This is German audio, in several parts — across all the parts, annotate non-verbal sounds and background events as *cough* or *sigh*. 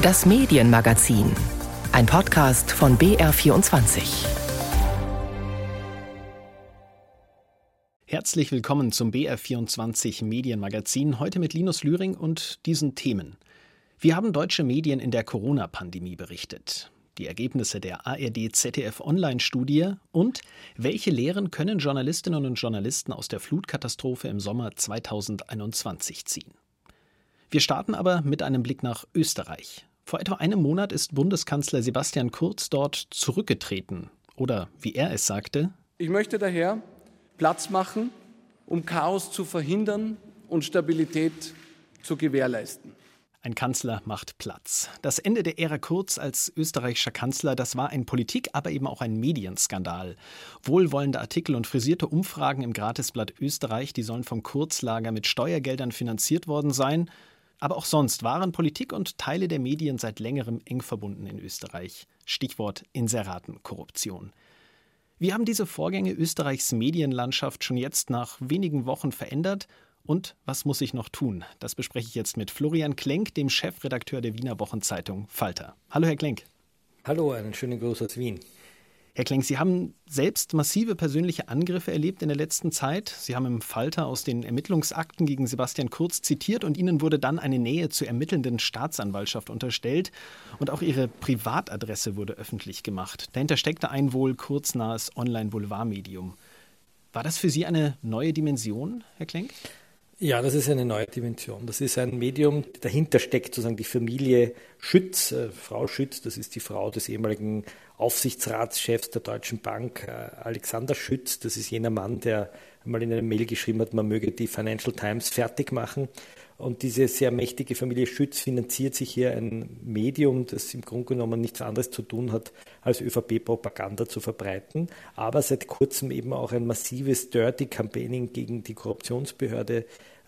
Das Medienmagazin. Ein Podcast von BR24. Herzlich willkommen zum BR24 Medienmagazin. Heute mit Linus Lühring und diesen Themen. Wie haben deutsche Medien in der Corona-Pandemie berichtet? Die Ergebnisse der ARD-ZDF-Online-Studie und welche Lehren können Journalistinnen und Journalisten aus der Flutkatastrophe im Sommer 2021 ziehen? Wir starten aber mit einem Blick nach Österreich. Vor etwa einem Monat ist Bundeskanzler Sebastian Kurz dort zurückgetreten. Oder wie er es sagte. Ich möchte daher Platz machen, um Chaos zu verhindern und Stabilität zu gewährleisten. Ein Kanzler macht Platz. Das Ende der Ära Kurz als österreichischer Kanzler, das war ein Politik, aber eben auch ein Medienskandal. Wohlwollende Artikel und frisierte Umfragen im Gratisblatt Österreich, die sollen vom Kurzlager mit Steuergeldern finanziert worden sein. Aber auch sonst waren Politik und Teile der Medien seit längerem eng verbunden in Österreich. Stichwort Inseratenkorruption. Wie haben diese Vorgänge Österreichs Medienlandschaft schon jetzt nach wenigen Wochen verändert? Und was muss ich noch tun? Das bespreche ich jetzt mit Florian Klenk, dem Chefredakteur der Wiener Wochenzeitung Falter. Hallo, Herr Klenk. Hallo, einen schönen Gruß aus Wien. Herr Klenk, Sie haben selbst massive persönliche Angriffe erlebt in der letzten Zeit. Sie haben im Falter aus den Ermittlungsakten gegen Sebastian Kurz zitiert und Ihnen wurde dann eine Nähe zur ermittelnden Staatsanwaltschaft unterstellt. Und auch Ihre Privatadresse wurde öffentlich gemacht. Dahinter steckte ein wohl kurznahes Online-Boulevardmedium. War das für Sie eine neue Dimension, Herr Klenk? Ja, das ist eine neue Dimension. Das ist ein Medium, dahinter steckt sozusagen die Familie Schütz, äh, Frau Schütz, das ist die Frau des ehemaligen Aufsichtsratschefs der Deutschen Bank, äh, Alexander Schütz. Das ist jener Mann, der mal in einer Mail geschrieben hat, man möge die Financial Times fertig machen. Und diese sehr mächtige Familie Schütz finanziert sich hier ein Medium, das im Grunde genommen nichts anderes zu tun hat, als ÖVP-Propaganda zu verbreiten, aber seit kurzem eben auch ein massives Dirty Campaigning gegen die Korruptionsbehörde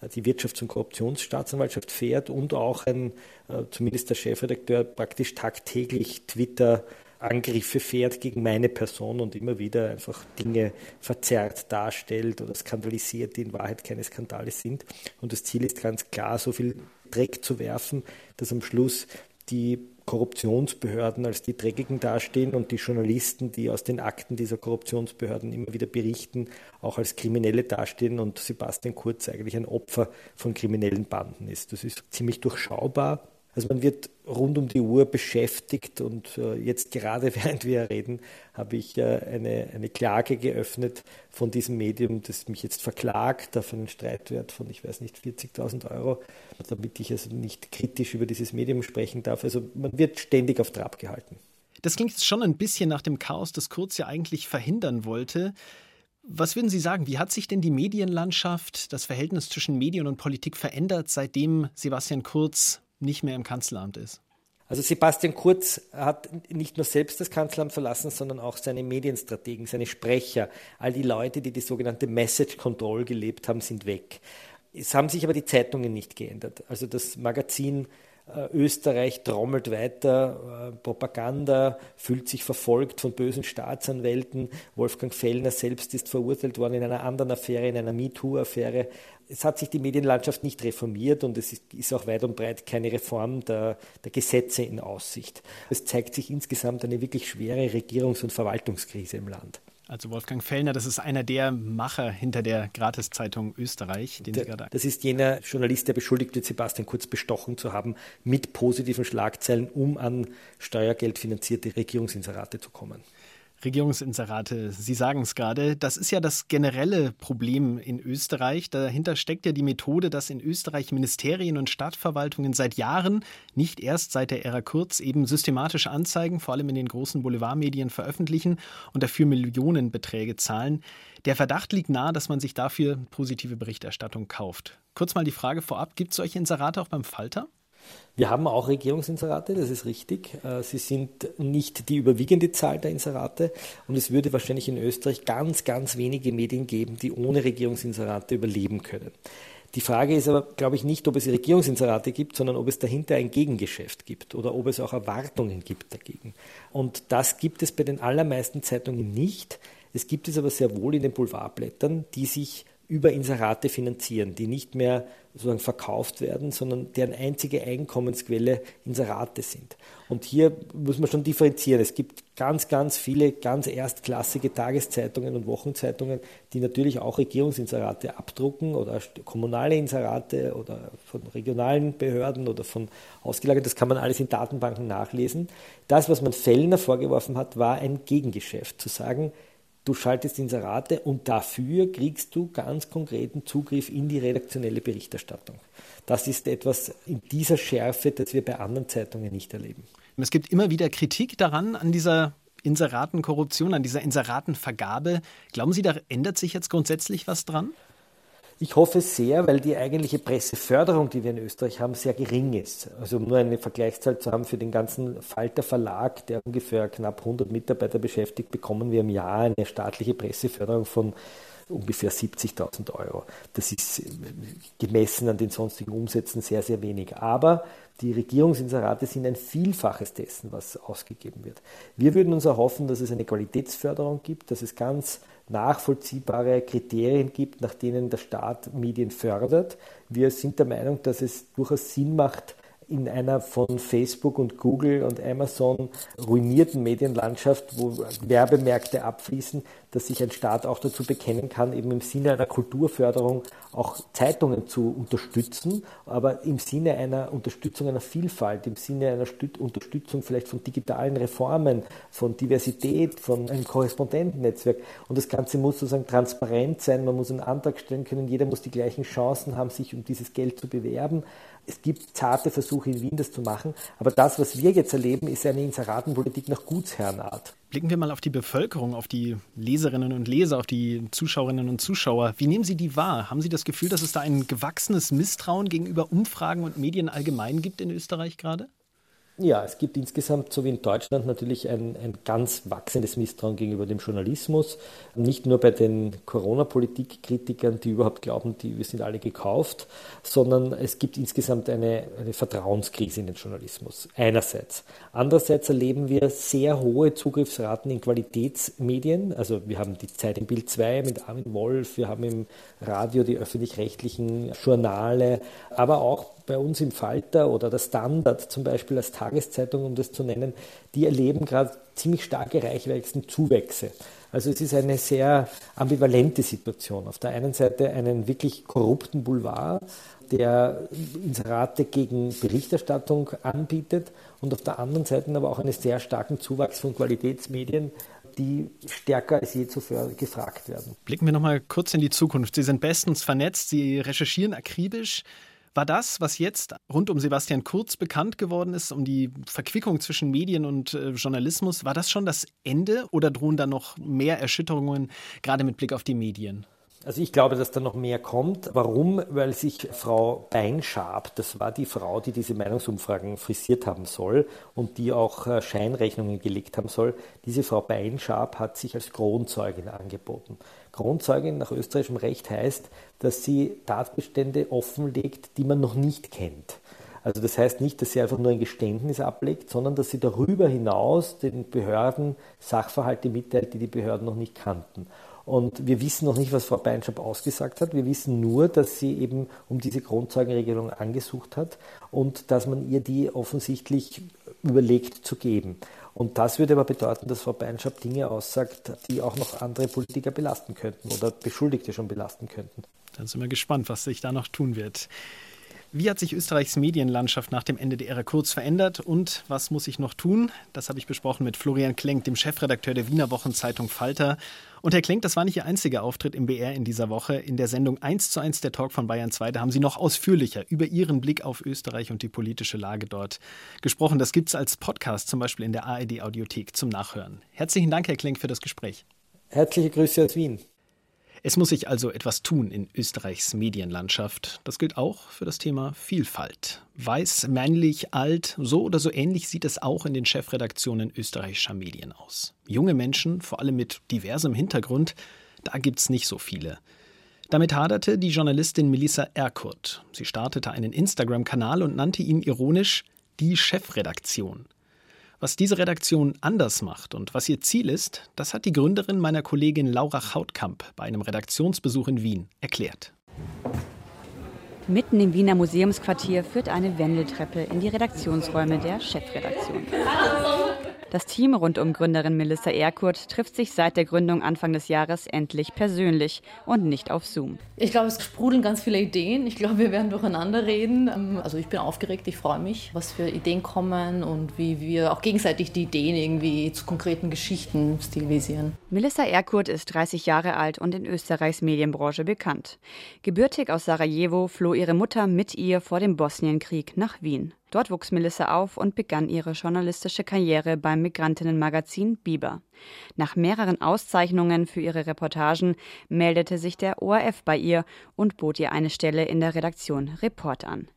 die Wirtschafts- und Korruptionsstaatsanwaltschaft fährt und auch ein, äh, zumindest der Chefredakteur, praktisch tagtäglich Twitter Angriffe fährt gegen meine Person und immer wieder einfach Dinge verzerrt darstellt oder skandalisiert, die in Wahrheit keine Skandale sind. Und das Ziel ist ganz klar, so viel Dreck zu werfen, dass am Schluss die Korruptionsbehörden als die Dreckigen dastehen und die Journalisten, die aus den Akten dieser Korruptionsbehörden immer wieder berichten, auch als Kriminelle dastehen und Sebastian Kurz eigentlich ein Opfer von kriminellen Banden ist. Das ist ziemlich durchschaubar also man wird rund um die Uhr beschäftigt und äh, jetzt gerade *laughs* während wir reden, habe ich äh, eine, eine Klage geöffnet von diesem Medium, das mich jetzt verklagt auf einen Streitwert von, ich weiß nicht, 40.000 Euro, damit ich also nicht kritisch über dieses Medium sprechen darf. Also man wird ständig auf Trab gehalten. Das klingt schon ein bisschen nach dem Chaos, das Kurz ja eigentlich verhindern wollte. Was würden Sie sagen, wie hat sich denn die Medienlandschaft, das Verhältnis zwischen Medien und Politik verändert, seitdem Sebastian Kurz nicht mehr im Kanzleramt ist. Also Sebastian Kurz hat nicht nur selbst das Kanzleramt verlassen, sondern auch seine Medienstrategen, seine Sprecher, all die Leute, die die sogenannte Message Control gelebt haben, sind weg. Es haben sich aber die Zeitungen nicht geändert. Also das Magazin Österreich trommelt weiter, äh, Propaganda, fühlt sich verfolgt von bösen Staatsanwälten. Wolfgang Fellner selbst ist verurteilt worden in einer anderen Affäre, in einer MeToo-Affäre es hat sich die Medienlandschaft nicht reformiert und es ist auch weit und breit keine Reform der, der Gesetze in Aussicht. Es zeigt sich insgesamt eine wirklich schwere Regierungs- und Verwaltungskrise im Land. Also Wolfgang Fellner, das ist einer der Macher hinter der Gratiszeitung Österreich, den der, Sie gerade. Das ist jener Journalist, der beschuldigt wird, Sebastian Kurz bestochen zu haben mit positiven Schlagzeilen, um an steuergeldfinanzierte Regierungsinserate zu kommen. Regierungsinserate, Sie sagen es gerade, das ist ja das generelle Problem in Österreich. Dahinter steckt ja die Methode, dass in Österreich Ministerien und Stadtverwaltungen seit Jahren, nicht erst seit der Ära Kurz, eben systematisch Anzeigen, vor allem in den großen Boulevardmedien, veröffentlichen und dafür Millionenbeträge zahlen. Der Verdacht liegt nahe, dass man sich dafür positive Berichterstattung kauft. Kurz mal die Frage vorab, gibt es solche Inserate auch beim Falter? Wir haben auch Regierungsinserate, das ist richtig. Äh, sie sind nicht die überwiegende Zahl der Inserate und es würde wahrscheinlich in Österreich ganz, ganz wenige Medien geben, die ohne Regierungsinserate überleben können. Die Frage ist aber, glaube ich, nicht, ob es Regierungsinserate gibt, sondern ob es dahinter ein Gegengeschäft gibt oder ob es auch Erwartungen gibt dagegen. Und das gibt es bei den allermeisten Zeitungen nicht. Es gibt es aber sehr wohl in den Boulevardblättern, die sich über Inserate finanzieren, die nicht mehr sozusagen verkauft werden, sondern deren einzige Einkommensquelle Inserate sind. Und hier muss man schon differenzieren. Es gibt ganz, ganz viele ganz erstklassige Tageszeitungen und Wochenzeitungen, die natürlich auch Regierungsinserate abdrucken oder kommunale Inserate oder von regionalen Behörden oder von ausgelagert. Das kann man alles in Datenbanken nachlesen. Das, was man Fellner vorgeworfen hat, war ein Gegengeschäft. Zu sagen, Du schaltest Inserate und dafür kriegst du ganz konkreten Zugriff in die redaktionelle Berichterstattung. Das ist etwas in dieser Schärfe, das wir bei anderen Zeitungen nicht erleben. Es gibt immer wieder Kritik daran, an dieser Inseratenkorruption, an dieser Inseratenvergabe. Glauben Sie, da ändert sich jetzt grundsätzlich was dran? Ich hoffe sehr, weil die eigentliche Presseförderung, die wir in Österreich haben, sehr gering ist. Also um nur eine Vergleichszahl zu haben, für den ganzen Falter Verlag, der ungefähr knapp 100 Mitarbeiter beschäftigt, bekommen wir im Jahr eine staatliche Presseförderung von ungefähr 70.000 Euro. Das ist gemessen an den sonstigen Umsätzen sehr, sehr wenig. Aber die Regierungsinserate sind ein Vielfaches dessen, was ausgegeben wird. Wir würden uns erhoffen, dass es eine Qualitätsförderung gibt, dass es ganz nachvollziehbare Kriterien gibt, nach denen der Staat Medien fördert. Wir sind der Meinung, dass es durchaus Sinn macht, in einer von Facebook und Google und Amazon ruinierten Medienlandschaft, wo Werbemärkte abfließen, dass sich ein Staat auch dazu bekennen kann, eben im Sinne einer Kulturförderung auch Zeitungen zu unterstützen, aber im Sinne einer Unterstützung einer Vielfalt, im Sinne einer Unterstützung vielleicht von digitalen Reformen, von Diversität, von einem Korrespondentennetzwerk. Und das Ganze muss sozusagen transparent sein, man muss einen Antrag stellen können, jeder muss die gleichen Chancen haben, sich um dieses Geld zu bewerben. Es gibt zarte Versuche in Wien, das zu machen. Aber das, was wir jetzt erleben, ist eine Inseratenpolitik nach Gutsherrenart. Blicken wir mal auf die Bevölkerung, auf die Leserinnen und Leser, auf die Zuschauerinnen und Zuschauer. Wie nehmen Sie die wahr? Haben Sie das Gefühl, dass es da ein gewachsenes Misstrauen gegenüber Umfragen und Medien allgemein gibt in Österreich gerade? Ja, es gibt insgesamt, so wie in Deutschland, natürlich ein, ein ganz wachsendes Misstrauen gegenüber dem Journalismus. Nicht nur bei den Corona-Politik-Kritikern, die überhaupt glauben, die, wir sind alle gekauft, sondern es gibt insgesamt eine, eine Vertrauenskrise in den Journalismus. Einerseits. Andererseits erleben wir sehr hohe Zugriffsraten in Qualitätsmedien. Also wir haben die Zeit im Bild 2 mit Armin Wolf, wir haben im Radio die öffentlich-rechtlichen Journale, aber auch bei uns im Falter oder der Standard zum Beispiel als Tageszeitung, um das zu nennen, die erleben gerade ziemlich starke Reichweitenzuwächse. Also es ist eine sehr ambivalente Situation. Auf der einen Seite einen wirklich korrupten Boulevard, der Inserate gegen Berichterstattung anbietet und auf der anderen Seite aber auch einen sehr starken Zuwachs von Qualitätsmedien, die stärker als je zuvor gefragt werden. Blicken wir nochmal kurz in die Zukunft. Sie sind bestens vernetzt, Sie recherchieren akribisch. War das, was jetzt rund um Sebastian Kurz bekannt geworden ist, um die Verquickung zwischen Medien und äh, Journalismus, war das schon das Ende oder drohen da noch mehr Erschütterungen, gerade mit Blick auf die Medien? Also ich glaube, dass da noch mehr kommt. Warum? Weil sich Frau Beinschab, das war die Frau, die diese Meinungsumfragen frisiert haben soll und die auch äh, Scheinrechnungen gelegt haben soll, diese Frau Beinschab hat sich als Kronzeugin angeboten. Kronzeugin nach österreichischem Recht heißt, dass sie Tatbestände offenlegt, die man noch nicht kennt. Also das heißt nicht, dass sie einfach nur ein Geständnis ablegt, sondern dass sie darüber hinaus den Behörden Sachverhalte mitteilt, die die Behörden noch nicht kannten. Und wir wissen noch nicht, was Frau Beinschab ausgesagt hat. Wir wissen nur, dass sie eben um diese Grundzeugenregelung angesucht hat und dass man ihr die offensichtlich überlegt zu geben. Und das würde aber bedeuten, dass Frau Beinschab Dinge aussagt, die auch noch andere Politiker belasten könnten oder Beschuldigte schon belasten könnten. Dann sind wir gespannt, was sich da noch tun wird. Wie hat sich Österreichs Medienlandschaft nach dem Ende der Ära Kurz verändert und was muss ich noch tun? Das habe ich besprochen mit Florian Klenk, dem Chefredakteur der Wiener Wochenzeitung Falter. Und Herr Klenk, das war nicht Ihr einziger Auftritt im BR in dieser Woche. In der Sendung 1 zu 1 der Talk von Bayern 2, da haben Sie noch ausführlicher über Ihren Blick auf Österreich und die politische Lage dort gesprochen. Das gibt es als Podcast zum Beispiel in der ARD Audiothek zum Nachhören. Herzlichen Dank, Herr Klenk, für das Gespräch. Herzliche Grüße aus Wien. Es muss sich also etwas tun in Österreichs Medienlandschaft. Das gilt auch für das Thema Vielfalt. Weiß, männlich, alt, so oder so ähnlich sieht es auch in den Chefredaktionen österreichischer Medien aus. Junge Menschen, vor allem mit diversem Hintergrund, da gibt's nicht so viele. Damit haderte die Journalistin Melissa Erkurt. Sie startete einen Instagram-Kanal und nannte ihn ironisch die Chefredaktion. Was diese Redaktion anders macht und was ihr Ziel ist, das hat die Gründerin meiner Kollegin Laura Chautkamp bei einem Redaktionsbesuch in Wien erklärt. Mitten im Wiener Museumsquartier führt eine Wendeltreppe in die Redaktionsräume der Chefredaktion. Das Team rund um Gründerin Melissa Erkurt trifft sich seit der Gründung Anfang des Jahres endlich persönlich und nicht auf Zoom. Ich glaube, es sprudeln ganz viele Ideen. Ich glaube, wir werden durcheinander reden. Ähm, also ich bin aufgeregt, ich freue mich, was für Ideen kommen und wie wir auch gegenseitig die Ideen irgendwie zu konkreten Geschichten stilisieren. Melissa Erkurt ist 30 Jahre alt und in Österreichs Medienbranche bekannt. Gebürtig aus Sarajevo floh ihre Mutter mit ihr vor dem Bosnienkrieg nach Wien. Dort wuchs Melissa auf und begann ihre journalistische Karriere beim Migrantinnenmagazin Biber. Nach mehreren Auszeichnungen für ihre Reportagen meldete sich der ORF bei ihr und bot ihr eine Stelle in der Redaktion Report an.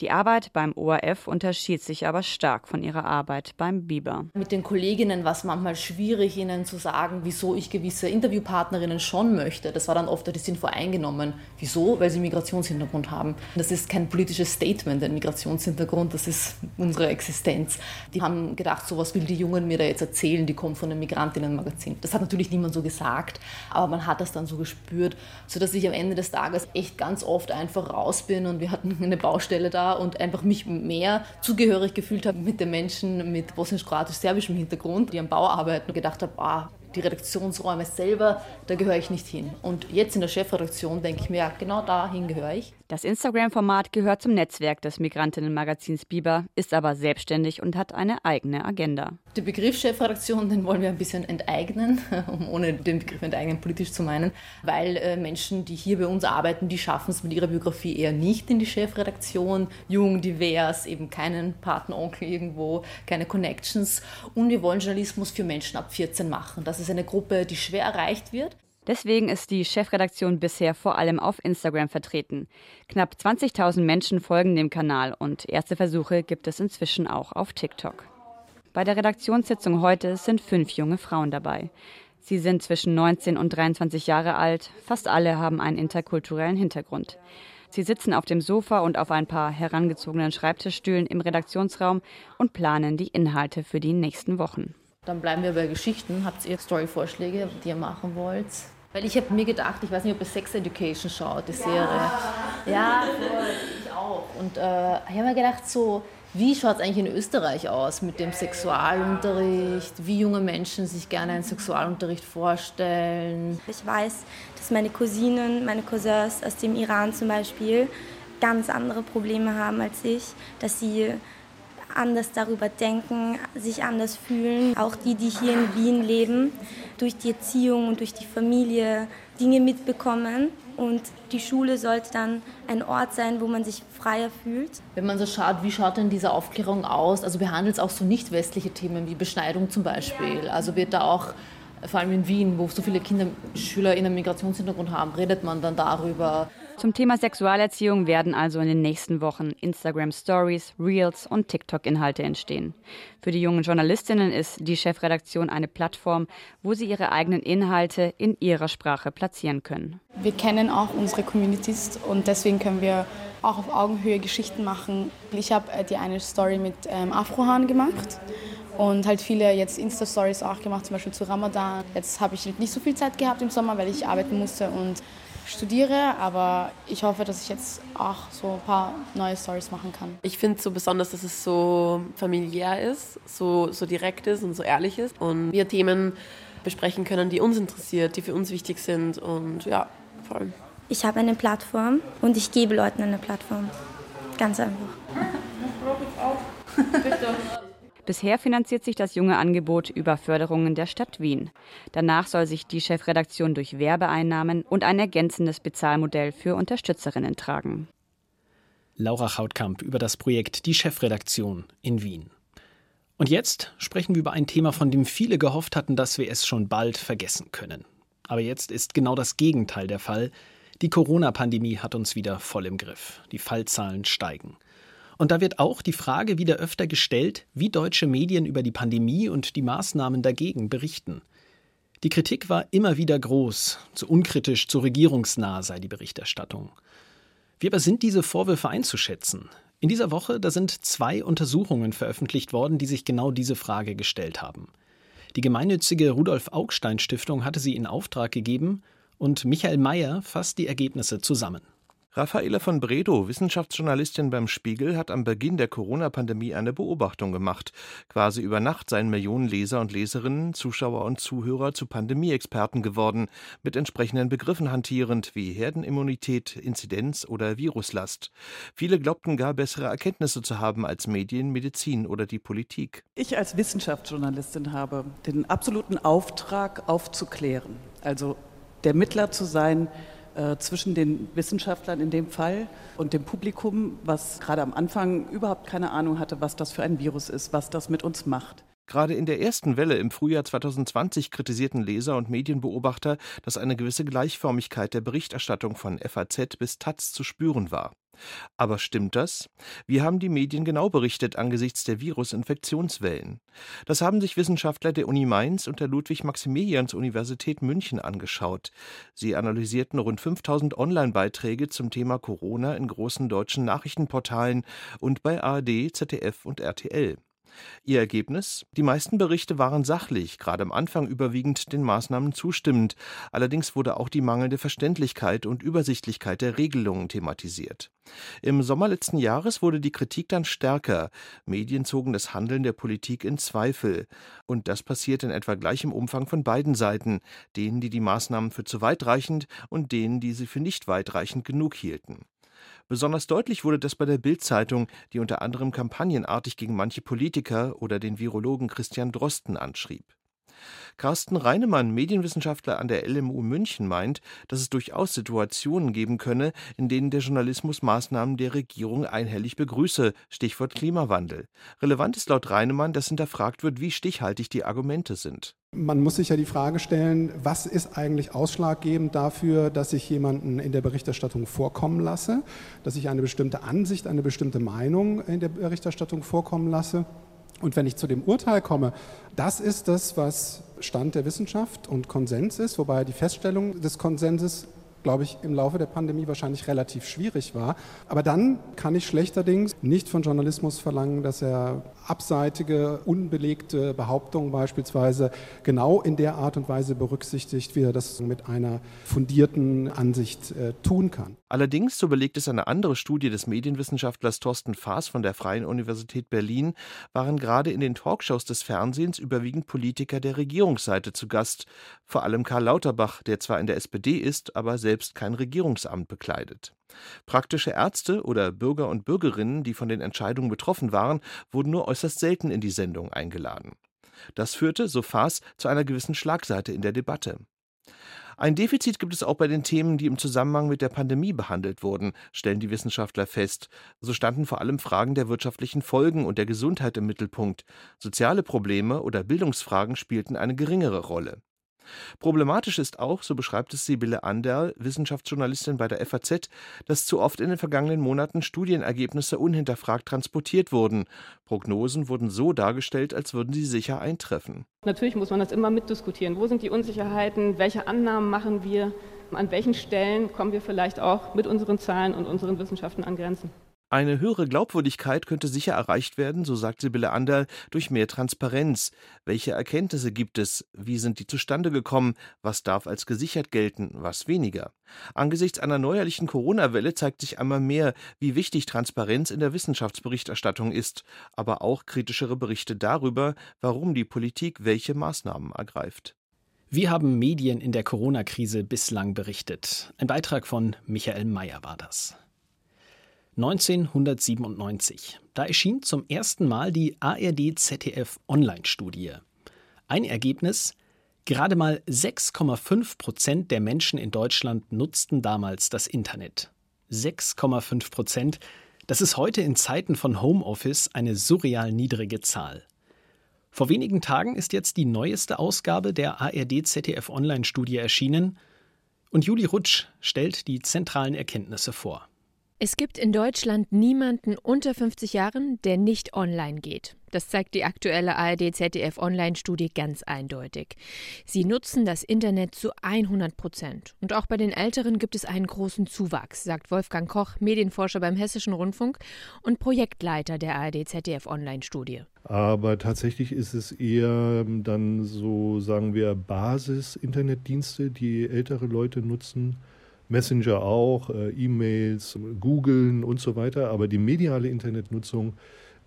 Die Arbeit beim ORF unterschied sich aber stark von ihrer Arbeit beim Biber. Mit den Kolleginnen war es manchmal schwierig, ihnen zu sagen, wieso ich gewisse Interviewpartnerinnen schon möchte. Das war dann oft, die sind voreingenommen. Wieso? Weil sie Migrationshintergrund haben. Das ist kein politisches Statement, ein Migrationshintergrund, das ist unsere Existenz. Die haben gedacht, so was will die Jungen mir da jetzt erzählen, die kommen von einem Migrantinnenmagazin. Das hat natürlich niemand so gesagt, aber man hat das dann so gespürt, sodass ich am Ende des Tages echt ganz oft einfach raus bin und wir hatten *laughs* eine Baustelle Stelle da und einfach mich mehr zugehörig gefühlt habe mit den Menschen mit bosnisch-kroatisch-serbischem Hintergrund, die am Bau arbeiten und gedacht habe, ah, die Redaktionsräume selber, da gehöre ich nicht hin. Und jetzt in der Chefredaktion denke ich mir, ja, genau dahin gehöre ich. Das Instagram-Format gehört zum Netzwerk des Migrantinnenmagazins Biber, ist aber selbstständig und hat eine eigene Agenda. Den Begriff Chefredaktion, den wollen wir ein bisschen enteignen, *laughs* um ohne den Begriff enteignen politisch zu meinen, weil äh, Menschen, die hier bei uns arbeiten, die schaffen es mit ihrer Biografie eher nicht in die Chefredaktion. Jung, divers, eben keinen Patenonkel irgendwo, keine Connections. Und wir wollen Journalismus für Menschen ab 14 machen. Das ist eine Gruppe, die schwer erreicht wird. Deswegen ist die Chefredaktion bisher vor allem auf Instagram vertreten. Knapp 20.000 Menschen folgen dem Kanal und erste Versuche gibt es inzwischen auch auf TikTok. Bei der Redaktionssitzung heute sind fünf junge Frauen dabei. Sie sind zwischen 19 und 23 Jahre alt. Fast alle haben einen interkulturellen Hintergrund. Sie sitzen auf dem Sofa und auf ein paar herangezogenen Schreibtischstühlen im Redaktionsraum und planen die Inhalte für die nächsten Wochen. Dann bleiben wir bei Geschichten. Habt ihr Story-Vorschläge, die ihr machen wollt? Weil ich habe mir gedacht, ich weiß nicht, ob ihr Sex Education schaut, die Serie. Ja, ich auch. Und äh, ich habe mir gedacht, so, wie schaut es eigentlich in Österreich aus mit dem Sexualunterricht? Wie junge Menschen sich gerne einen Sexualunterricht vorstellen? Ich weiß, dass meine Cousinen, meine Cousins aus dem Iran zum Beispiel ganz andere Probleme haben als ich, dass sie anders darüber denken, sich anders fühlen. Auch die, die hier in Wien leben, durch die Erziehung und durch die Familie Dinge mitbekommen. Und die Schule sollte dann ein Ort sein, wo man sich freier fühlt. Wenn man so schaut, wie schaut denn diese Aufklärung aus? Also behandelt es auch so nicht westliche Themen wie Beschneidung zum Beispiel. Also wird da auch vor allem in Wien, wo so viele Kinder, Schüler in einem Migrationshintergrund haben, redet man dann darüber. Zum Thema Sexualerziehung werden also in den nächsten Wochen Instagram Stories, Reels und TikTok-Inhalte entstehen. Für die jungen Journalistinnen ist die Chefredaktion eine Plattform, wo sie ihre eigenen Inhalte in ihrer Sprache platzieren können. Wir kennen auch unsere Communities und deswegen können wir auch auf Augenhöhe Geschichten machen. Ich habe äh, die eine Story mit ähm, Afrohan gemacht und halt viele jetzt Insta-Stories auch gemacht, zum Beispiel zu Ramadan. Jetzt habe ich nicht so viel Zeit gehabt im Sommer, weil ich arbeiten musste und studiere, aber ich hoffe, dass ich jetzt auch so ein paar neue Stories machen kann. Ich finde es so besonders, dass es so familiär ist, so, so direkt ist und so ehrlich ist und wir Themen besprechen können, die uns interessiert, die für uns wichtig sind und ja, voll. Ich habe eine Plattform und ich gebe Leuten eine Plattform. Ganz einfach. *laughs* brauche ich auch. Bitte. *laughs* *laughs* Bisher finanziert sich das junge Angebot über Förderungen der Stadt Wien. Danach soll sich die Chefredaktion durch Werbeeinnahmen und ein ergänzendes Bezahlmodell für Unterstützerinnen tragen. Laura Chautkamp über das Projekt Die Chefredaktion in Wien. Und jetzt sprechen wir über ein Thema, von dem viele gehofft hatten, dass wir es schon bald vergessen können. Aber jetzt ist genau das Gegenteil der Fall. Die Corona-Pandemie hat uns wieder voll im Griff. Die Fallzahlen steigen. Und da wird auch die Frage wieder öfter gestellt, wie deutsche Medien über die Pandemie und die Maßnahmen dagegen berichten. Die Kritik war immer wieder groß, zu unkritisch, zu regierungsnah sei die Berichterstattung. Wie aber sind diese Vorwürfe einzuschätzen? In dieser Woche, da sind zwei Untersuchungen veröffentlicht worden, die sich genau diese Frage gestellt haben. Die gemeinnützige Rudolf Augstein Stiftung hatte sie in Auftrag gegeben und Michael Mayer fasst die Ergebnisse zusammen. Raffaela von Bredow, Wissenschaftsjournalistin beim Spiegel, hat am Beginn der Corona-Pandemie eine Beobachtung gemacht. Quasi über Nacht seien Millionen Leser und Leserinnen, Zuschauer und Zuhörer zu Pandemie-Experten geworden, mit entsprechenden Begriffen hantierend wie Herdenimmunität, Inzidenz oder Viruslast. Viele glaubten gar bessere Erkenntnisse zu haben als Medien, Medizin oder die Politik. Ich als Wissenschaftsjournalistin habe den absoluten Auftrag aufzuklären, also der Mittler zu sein zwischen den Wissenschaftlern in dem Fall und dem Publikum, was gerade am Anfang überhaupt keine Ahnung hatte, was das für ein Virus ist, was das mit uns macht. Gerade in der ersten Welle im Frühjahr 2020 kritisierten Leser und Medienbeobachter, dass eine gewisse Gleichförmigkeit der Berichterstattung von FAZ bis Taz zu spüren war. Aber stimmt das? Wie haben die Medien genau berichtet angesichts der Virusinfektionswellen? Das haben sich Wissenschaftler der Uni Mainz und der Ludwig-Maximilians-Universität München angeschaut. Sie analysierten rund 5000 Online-Beiträge zum Thema Corona in großen deutschen Nachrichtenportalen und bei ARD, ZDF und RTL. Ihr Ergebnis? Die meisten Berichte waren sachlich, gerade am Anfang überwiegend den Maßnahmen zustimmend. Allerdings wurde auch die mangelnde Verständlichkeit und Übersichtlichkeit der Regelungen thematisiert. Im Sommer letzten Jahres wurde die Kritik dann stärker. Medien zogen das Handeln der Politik in Zweifel. Und das passiert in etwa gleichem Umfang von beiden Seiten, denen, die die Maßnahmen für zu weitreichend und denen, die sie für nicht weitreichend genug hielten. Besonders deutlich wurde das bei der Bild-Zeitung, die unter anderem kampagnenartig gegen manche Politiker oder den Virologen Christian Drosten anschrieb. Carsten Reinemann, Medienwissenschaftler an der LMU München, meint, dass es durchaus Situationen geben könne, in denen der Journalismus Maßnahmen der Regierung einhellig begrüße, Stichwort Klimawandel. Relevant ist laut Reinemann, dass hinterfragt wird, wie stichhaltig die Argumente sind. Man muss sich ja die Frage stellen, was ist eigentlich ausschlaggebend dafür, dass ich jemanden in der Berichterstattung vorkommen lasse, dass ich eine bestimmte Ansicht, eine bestimmte Meinung in der Berichterstattung vorkommen lasse. Und wenn ich zu dem Urteil komme, das ist das, was Stand der Wissenschaft und Konsens ist, wobei die Feststellung des Konsenses glaube ich, im Laufe der Pandemie wahrscheinlich relativ schwierig war. Aber dann kann ich schlechterdings nicht von Journalismus verlangen, dass er abseitige, unbelegte Behauptungen beispielsweise genau in der Art und Weise berücksichtigt, wie er das mit einer fundierten Ansicht äh, tun kann. Allerdings, so belegt es eine andere Studie des Medienwissenschaftlers Thorsten Faas von der Freien Universität Berlin, waren gerade in den Talkshows des Fernsehens überwiegend Politiker der Regierungsseite zu Gast. Vor allem Karl Lauterbach, der zwar in der SPD ist, aber selbst kein Regierungsamt bekleidet. Praktische Ärzte oder Bürger und Bürgerinnen, die von den Entscheidungen betroffen waren, wurden nur äußerst selten in die Sendung eingeladen. Das führte, so Faas, zu einer gewissen Schlagseite in der Debatte. Ein Defizit gibt es auch bei den Themen, die im Zusammenhang mit der Pandemie behandelt wurden, stellen die Wissenschaftler fest. So standen vor allem Fragen der wirtschaftlichen Folgen und der Gesundheit im Mittelpunkt. Soziale Probleme oder Bildungsfragen spielten eine geringere Rolle. Problematisch ist auch, so beschreibt es Sibylle Anderl, Wissenschaftsjournalistin bei der FAZ, dass zu oft in den vergangenen Monaten Studienergebnisse unhinterfragt transportiert wurden. Prognosen wurden so dargestellt, als würden sie sicher eintreffen. Natürlich muss man das immer mitdiskutieren. Wo sind die Unsicherheiten? Welche Annahmen machen wir? An welchen Stellen kommen wir vielleicht auch mit unseren Zahlen und unseren Wissenschaften an Grenzen? Eine höhere Glaubwürdigkeit könnte sicher erreicht werden, so sagt Sibylle Anderl, durch mehr Transparenz. Welche Erkenntnisse gibt es? Wie sind die zustande gekommen? Was darf als gesichert gelten? Was weniger? Angesichts einer neuerlichen Corona-Welle zeigt sich einmal mehr, wie wichtig Transparenz in der Wissenschaftsberichterstattung ist, aber auch kritischere Berichte darüber, warum die Politik welche Maßnahmen ergreift. Wie haben Medien in der Corona-Krise bislang berichtet? Ein Beitrag von Michael Mayer war das. 1997. Da erschien zum ersten Mal die ARD-ZDF-Online-Studie. Ein Ergebnis: Gerade mal 6,5 Prozent der Menschen in Deutschland nutzten damals das Internet. 6,5 Prozent. Das ist heute in Zeiten von Homeoffice eine surreal niedrige Zahl. Vor wenigen Tagen ist jetzt die neueste Ausgabe der ARD-ZDF-Online-Studie erschienen und Juli Rutsch stellt die zentralen Erkenntnisse vor. Es gibt in Deutschland niemanden unter 50 Jahren, der nicht online geht. Das zeigt die aktuelle ARD-ZDF-Online-Studie ganz eindeutig. Sie nutzen das Internet zu 100 Prozent. Und auch bei den Älteren gibt es einen großen Zuwachs, sagt Wolfgang Koch, Medienforscher beim Hessischen Rundfunk und Projektleiter der ARD-ZDF-Online-Studie. Aber tatsächlich ist es eher dann so, sagen wir, Basis-Internetdienste, die ältere Leute nutzen Messenger auch, äh, E-Mails, Googlen und so weiter. Aber die mediale Internetnutzung,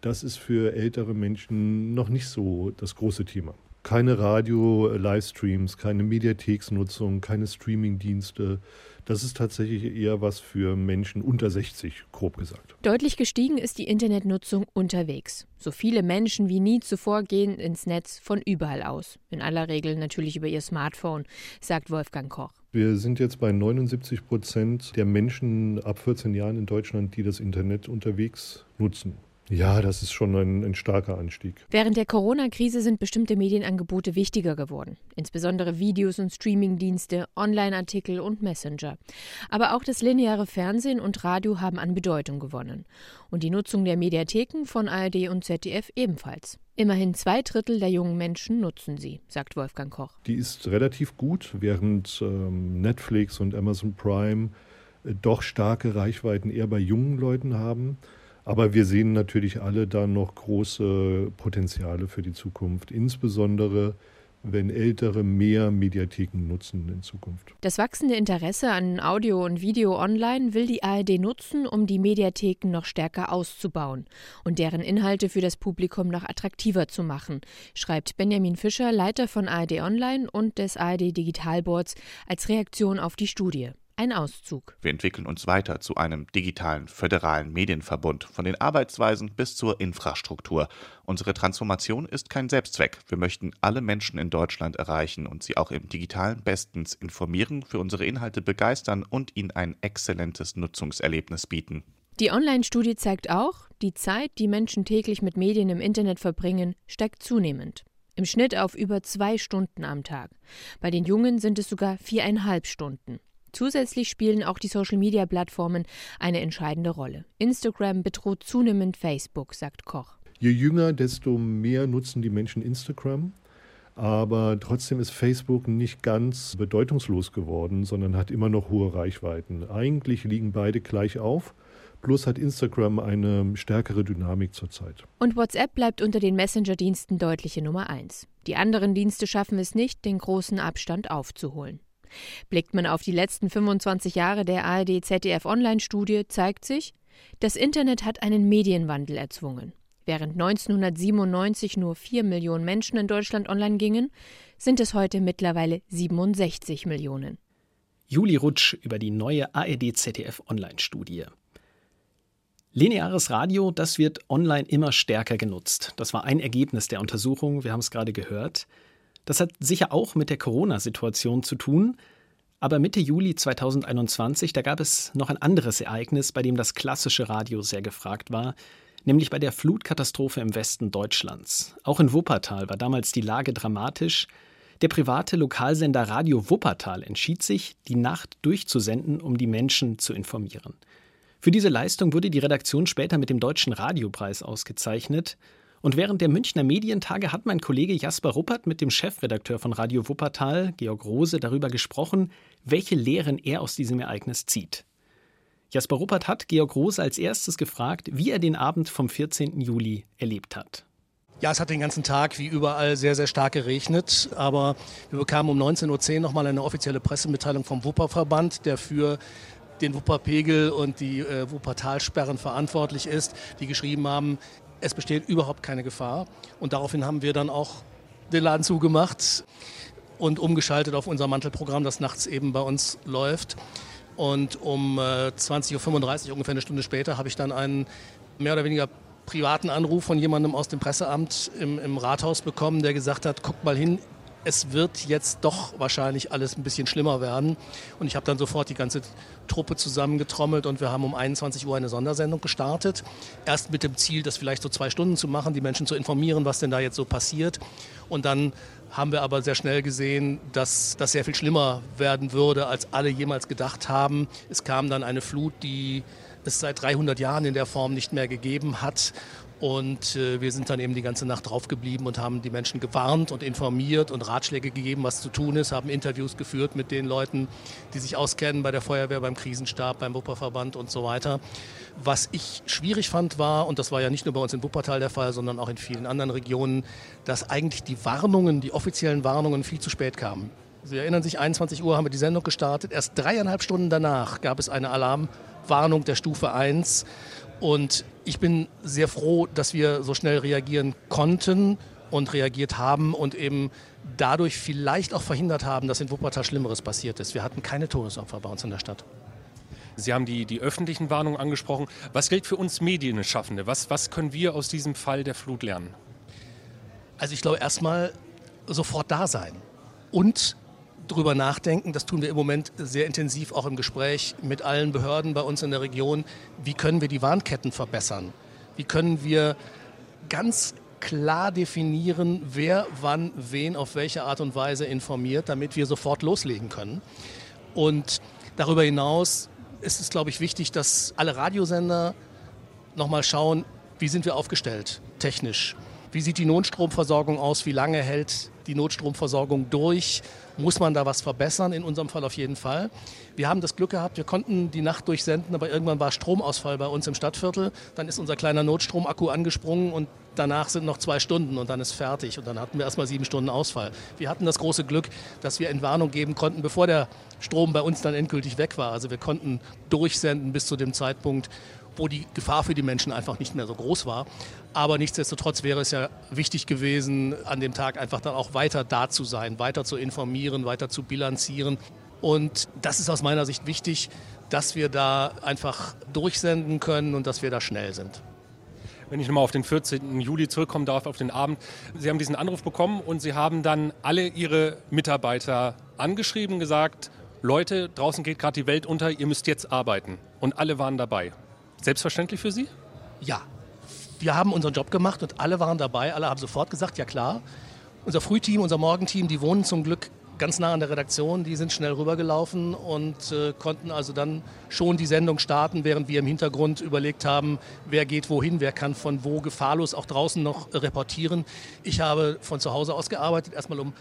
das ist für ältere Menschen noch nicht so das große Thema. Keine Radio-Livestreams, keine Mediatheksnutzung, keine Streamingdienste. Das ist tatsächlich eher was für Menschen unter 60, grob gesagt. Deutlich gestiegen ist die Internetnutzung unterwegs. So viele Menschen wie nie zuvor gehen ins Netz von überall aus. In aller Regel natürlich über ihr Smartphone, sagt Wolfgang Koch. Wir sind jetzt bei 79 Prozent der Menschen ab 14 Jahren in Deutschland, die das Internet unterwegs nutzen. Ja, das ist schon ein, ein, starker Anstieg. Während der Corona-Krise sind bestimmte Medienangebote wichtiger geworden. Insbesondere Videos und Streamingdienste, Online-Artikel und Messenger. Aber auch das lineare Fernsehen und Radio haben an Bedeutung gewonnen. Und die Nutzung der Mediatheken von ARD und ZDF ebenfalls. Immerhin zwei Drittel der jungen Menschen nutzen sie, sagt Wolfgang Koch. Die ist relativ gut, während ähm, Netflix und Amazon Prime äh, doch starke Reichweiten eher bei jungen Leuten haben. Aber wir sehen natürlich alle da noch große Potenziale für die Zukunft, insbesondere wenn Ältere mehr Mediatheken nutzen in Zukunft. Das wachsende Interesse an Audio und Video online will die ARD nutzen, um die Mediatheken noch stärker auszubauen und deren Inhalte für das Publikum noch attraktiver zu machen, schreibt Benjamin Fischer, Leiter von ARD Online und des ARD Digitalboards, als Reaktion auf die Studie. Ein Auszug. Wir entwickeln uns weiter zu einem digitalen, föderalen Medienverbund, von den Arbeitsweisen bis zur Infrastruktur. Unsere Transformation ist kein Selbstzweck. Wir möchten alle Menschen in Deutschland erreichen und sie auch im digitalen bestens informieren, für unsere Inhalte begeistern und ihnen ein exzellentes Nutzungserlebnis bieten. Die Online-Studie zeigt auch, die Zeit, die Menschen täglich mit Medien im Internet verbringen, steigt zunehmend. Im Schnitt auf über zwei Stunden am Tag. Bei den Jungen sind es sogar viereinhalb Stunden. Zusätzlich spielen auch die Social-Media-Plattformen eine entscheidende Rolle. Instagram bedroht zunehmend Facebook, sagt Koch. Je jünger, desto mehr nutzen die Menschen Instagram. Aber trotzdem ist Facebook nicht ganz bedeutungslos geworden, sondern hat immer noch hohe Reichweiten. Eigentlich liegen beide gleich auf. Plus hat Instagram eine stärkere Dynamik zurzeit. Und WhatsApp bleibt unter den Messenger-Diensten deutliche Nummer eins. Die anderen Dienste schaffen es nicht, den großen Abstand aufzuholen. Blickt man auf die letzten 25 Jahre der ARD-ZDF-Online-Studie, zeigt sich, das Internet hat einen Medienwandel erzwungen. Während 1997 nur 4 Millionen Menschen in Deutschland online gingen, sind es heute mittlerweile 67 Millionen. Juli Rutsch über die neue ARD-ZDF-Online-Studie. Lineares Radio, das wird online immer stärker genutzt. Das war ein Ergebnis der Untersuchung, wir haben es gerade gehört. Das hat sicher auch mit der Corona-Situation zu tun. Aber Mitte Juli 2021, da gab es noch ein anderes Ereignis, bei dem das klassische Radio sehr gefragt war, nämlich bei der Flutkatastrophe im Westen Deutschlands. Auch in Wuppertal war damals die Lage dramatisch. Der private Lokalsender Radio Wuppertal entschied sich, die Nacht durchzusenden, um die Menschen zu informieren. Für diese Leistung wurde die Redaktion später mit dem Deutschen Radiopreis ausgezeichnet. Und während der Münchner Medientage hat mein Kollege Jasper Ruppert mit dem Chefredakteur von Radio Wuppertal, Georg Rose, darüber gesprochen, welche Lehren er aus diesem Ereignis zieht. Jasper Ruppert hat Georg Rose als erstes gefragt, wie er den Abend vom 14. Juli erlebt hat. Ja, es hat den ganzen Tag wie überall sehr, sehr stark geregnet. Aber wir bekamen um 19.10 Uhr nochmal eine offizielle Pressemitteilung vom Wupperverband, der für den Wupperpegel und die äh, Wuppertalsperren verantwortlich ist, die geschrieben haben, es besteht überhaupt keine Gefahr. Und daraufhin haben wir dann auch den Laden zugemacht und umgeschaltet auf unser Mantelprogramm, das nachts eben bei uns läuft. Und um äh, 20.35 Uhr, ungefähr eine Stunde später, habe ich dann einen mehr oder weniger privaten Anruf von jemandem aus dem Presseamt im, im Rathaus bekommen, der gesagt hat, guck mal hin, es wird jetzt doch wahrscheinlich alles ein bisschen schlimmer werden. Und ich habe dann sofort die ganze Truppe zusammengetrommelt und wir haben um 21 Uhr eine Sondersendung gestartet. Erst mit dem Ziel, das vielleicht so zwei Stunden zu machen, die Menschen zu informieren, was denn da jetzt so passiert. Und dann haben wir aber sehr schnell gesehen, dass das sehr viel schlimmer werden würde, als alle jemals gedacht haben. Es kam dann eine Flut, die es seit 300 Jahren in der Form nicht mehr gegeben hat. Und äh, wir sind dann eben die ganze Nacht drauf geblieben und haben die Menschen gewarnt und informiert und Ratschläge gegeben, was zu tun ist, haben Interviews geführt mit den Leuten, die sich auskennen bei der Feuerwehr, beim Krisenstab, beim Wupperverband und so weiter. Was ich schwierig fand war, und das war ja nicht nur bei uns in Wuppertal der Fall, sondern auch in vielen anderen Regionen, dass eigentlich die Warnungen, die offiziellen Warnungen viel zu spät kamen. Sie erinnern sich, 21 Uhr haben wir die Sendung gestartet. Erst dreieinhalb Stunden danach gab es eine Alarmwarnung der Stufe 1. Und ich bin sehr froh, dass wir so schnell reagieren konnten und reagiert haben und eben dadurch vielleicht auch verhindert haben, dass in Wuppertal Schlimmeres passiert ist. Wir hatten keine Todesopfer bei uns in der Stadt. Sie haben die, die öffentlichen Warnungen angesprochen. Was gilt für uns Medienschaffende? Was, was können wir aus diesem Fall der Flut lernen? Also ich glaube erstmal sofort da sein und drüber nachdenken. Das tun wir im Moment sehr intensiv auch im Gespräch mit allen Behörden bei uns in der Region. Wie können wir die Warnketten verbessern? Wie können wir ganz klar definieren, wer wann wen auf welche Art und Weise informiert, damit wir sofort loslegen können. Und darüber hinaus ist es, glaube ich, wichtig, dass alle Radiosender nochmal schauen, wie sind wir aufgestellt technisch. Wie sieht die Notstromversorgung aus? Wie lange hält die Notstromversorgung durch? Muss man da was verbessern? In unserem Fall auf jeden Fall. Wir haben das Glück gehabt, wir konnten die Nacht durchsenden, aber irgendwann war Stromausfall bei uns im Stadtviertel. Dann ist unser kleiner Notstromakku angesprungen und danach sind noch zwei Stunden und dann ist fertig. Und dann hatten wir erstmal sieben Stunden Ausfall. Wir hatten das große Glück, dass wir Entwarnung geben konnten, bevor der Strom bei uns dann endgültig weg war. Also wir konnten durchsenden bis zu dem Zeitpunkt, wo die Gefahr für die Menschen einfach nicht mehr so groß war. Aber nichtsdestotrotz wäre es ja wichtig gewesen, an dem Tag einfach dann auch weiter da zu sein, weiter zu informieren, weiter zu bilanzieren. Und das ist aus meiner Sicht wichtig, dass wir da einfach durchsenden können und dass wir da schnell sind. Wenn ich nochmal auf den 14. Juli zurückkommen darf, auf den Abend. Sie haben diesen Anruf bekommen und Sie haben dann alle Ihre Mitarbeiter angeschrieben, gesagt, Leute, draußen geht gerade die Welt unter, ihr müsst jetzt arbeiten. Und alle waren dabei. Selbstverständlich für Sie? Ja. Wir haben unseren Job gemacht und alle waren dabei. Alle haben sofort gesagt, ja klar. Unser Frühteam, unser Morgenteam, die wohnen zum Glück ganz nah an der Redaktion. Die sind schnell rübergelaufen und äh, konnten also dann schon die Sendung starten, während wir im Hintergrund überlegt haben, wer geht wohin, wer kann von wo gefahrlos auch draußen noch reportieren. Ich habe von zu Hause aus gearbeitet, erstmal um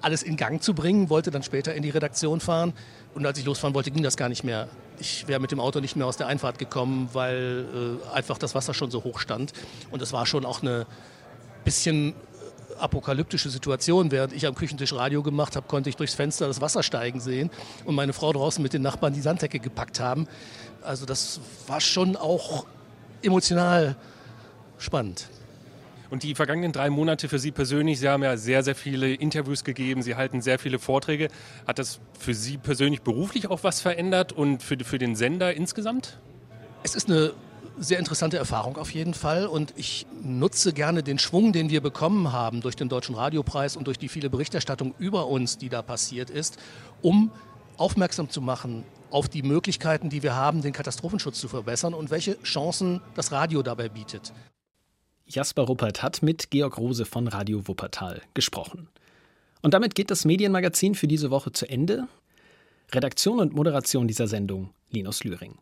alles in Gang zu bringen, wollte dann später in die Redaktion fahren. Und als ich losfahren wollte, ging das gar nicht mehr. Ich wäre mit dem Auto nicht mehr aus der Einfahrt gekommen, weil äh, einfach das Wasser schon so hoch stand. Und es war schon auch eine bisschen apokalyptische Situation. Während ich am Küchentisch Radio gemacht habe, konnte ich durchs Fenster das Wasser steigen sehen und meine Frau draußen mit den Nachbarn die Sanddecke gepackt haben. Also das war schon auch emotional spannend. Und die vergangenen drei Monate für Sie persönlich, Sie haben ja sehr, sehr viele Interviews gegeben, Sie halten sehr viele Vorträge. Hat das für Sie persönlich beruflich auch was verändert und für, für den Sender insgesamt? Es ist eine sehr interessante Erfahrung auf jeden Fall und ich nutze gerne den Schwung, den wir bekommen haben durch den Deutschen Radiopreis und durch die viele Berichterstattung über uns, die da passiert ist, um aufmerksam zu machen auf die Möglichkeiten, die wir haben, den Katastrophenschutz zu verbessern und welche Chancen das Radio dabei bietet. Jasper Ruppert hat mit Georg Rose von Radio Wuppertal gesprochen. Und damit geht das Medienmagazin für diese Woche zu Ende. Redaktion und Moderation dieser Sendung Linus Lühring.